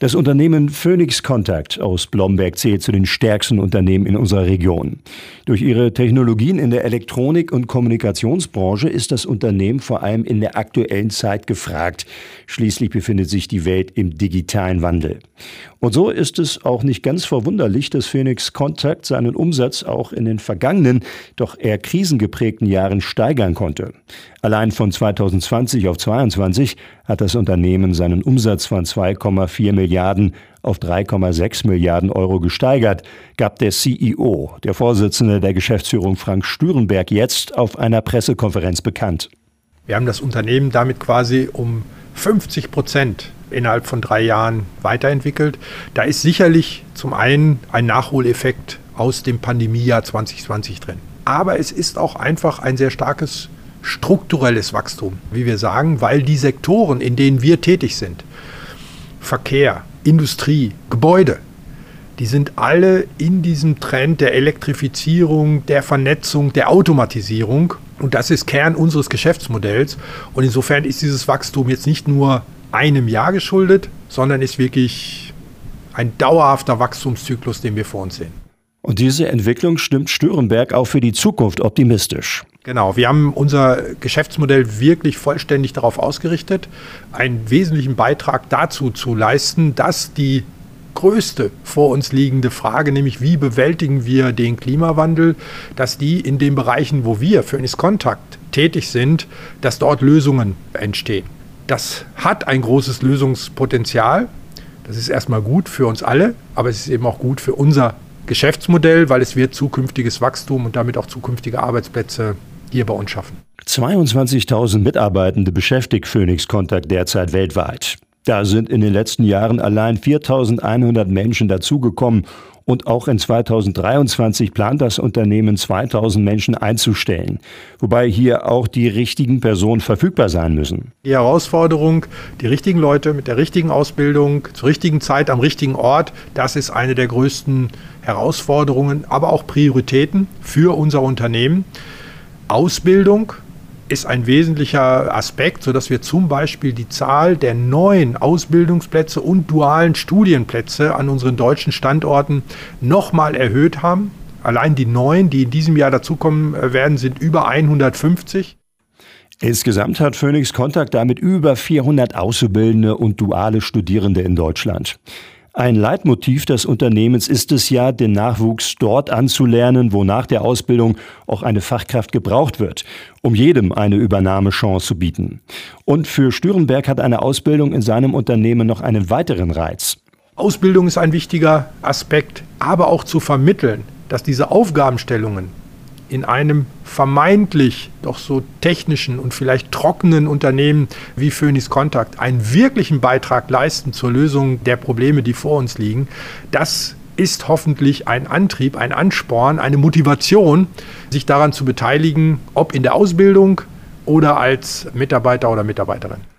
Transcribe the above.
Das Unternehmen Phoenix Contact aus Blomberg zählt zu den stärksten Unternehmen in unserer Region. Durch ihre Technologien in der Elektronik- und Kommunikationsbranche ist das Unternehmen vor allem in der aktuellen Zeit gefragt. Schließlich befindet sich die Welt im digitalen Wandel. Und so ist es auch nicht ganz verwunderlich, dass Phoenix Contact seinen Umsatz auch in den vergangenen, doch eher krisengeprägten Jahren steigern konnte. Allein von 2020 auf 2022 hat das Unternehmen seinen Umsatz von 2,4 Milliarden auf 3,6 Milliarden Euro gesteigert, gab der CEO, der Vorsitzende der Geschäftsführung Frank Stürenberg, jetzt auf einer Pressekonferenz bekannt. Wir haben das Unternehmen damit quasi um 50 Prozent innerhalb von drei Jahren weiterentwickelt. Da ist sicherlich zum einen ein Nachholeffekt aus dem Pandemiejahr 2020 drin. Aber es ist auch einfach ein sehr starkes strukturelles Wachstum, wie wir sagen, weil die Sektoren, in denen wir tätig sind, Verkehr, Industrie, Gebäude, die sind alle in diesem Trend der Elektrifizierung, der Vernetzung, der Automatisierung. Und das ist Kern unseres Geschäftsmodells. Und insofern ist dieses Wachstum jetzt nicht nur einem Jahr geschuldet, sondern ist wirklich ein dauerhafter Wachstumszyklus, den wir vor uns sehen. Und diese Entwicklung stimmt Störenberg auch für die Zukunft optimistisch. Genau, wir haben unser Geschäftsmodell wirklich vollständig darauf ausgerichtet, einen wesentlichen Beitrag dazu zu leisten, dass die größte vor uns liegende Frage, nämlich wie bewältigen wir den Klimawandel, dass die in den Bereichen, wo wir für Phoenix Kontakt tätig sind, dass dort Lösungen entstehen. Das hat ein großes Lösungspotenzial. Das ist erstmal gut für uns alle, aber es ist eben auch gut für unser Geschäftsmodell, weil es wird zukünftiges Wachstum und damit auch zukünftige Arbeitsplätze hier bei uns schaffen. 22.000 Mitarbeitende beschäftigt Phoenix Kontakt derzeit weltweit. Da sind in den letzten Jahren allein 4.100 Menschen dazugekommen und auch in 2023 plant das Unternehmen 2000 Menschen einzustellen, wobei hier auch die richtigen Personen verfügbar sein müssen. Die Herausforderung, die richtigen Leute mit der richtigen Ausbildung zur richtigen Zeit am richtigen Ort, das ist eine der größten Herausforderungen, aber auch Prioritäten für unser Unternehmen. Ausbildung ist ein wesentlicher Aspekt, sodass wir zum Beispiel die Zahl der neuen Ausbildungsplätze und dualen Studienplätze an unseren deutschen Standorten nochmal erhöht haben. Allein die neuen, die in diesem Jahr dazukommen äh, werden, sind über 150. Insgesamt hat Phoenix Kontakt damit über 400 Auszubildende und duale Studierende in Deutschland. Ein Leitmotiv des Unternehmens ist es ja, den Nachwuchs dort anzulernen, wo nach der Ausbildung auch eine Fachkraft gebraucht wird, um jedem eine Übernahmechance zu bieten. Und für Stürenberg hat eine Ausbildung in seinem Unternehmen noch einen weiteren Reiz. Ausbildung ist ein wichtiger Aspekt, aber auch zu vermitteln, dass diese Aufgabenstellungen in einem vermeintlich doch so technischen und vielleicht trockenen Unternehmen wie Phoenix Contact einen wirklichen Beitrag leisten zur Lösung der Probleme, die vor uns liegen, das ist hoffentlich ein Antrieb, ein Ansporn, eine Motivation, sich daran zu beteiligen, ob in der Ausbildung oder als Mitarbeiter oder Mitarbeiterin.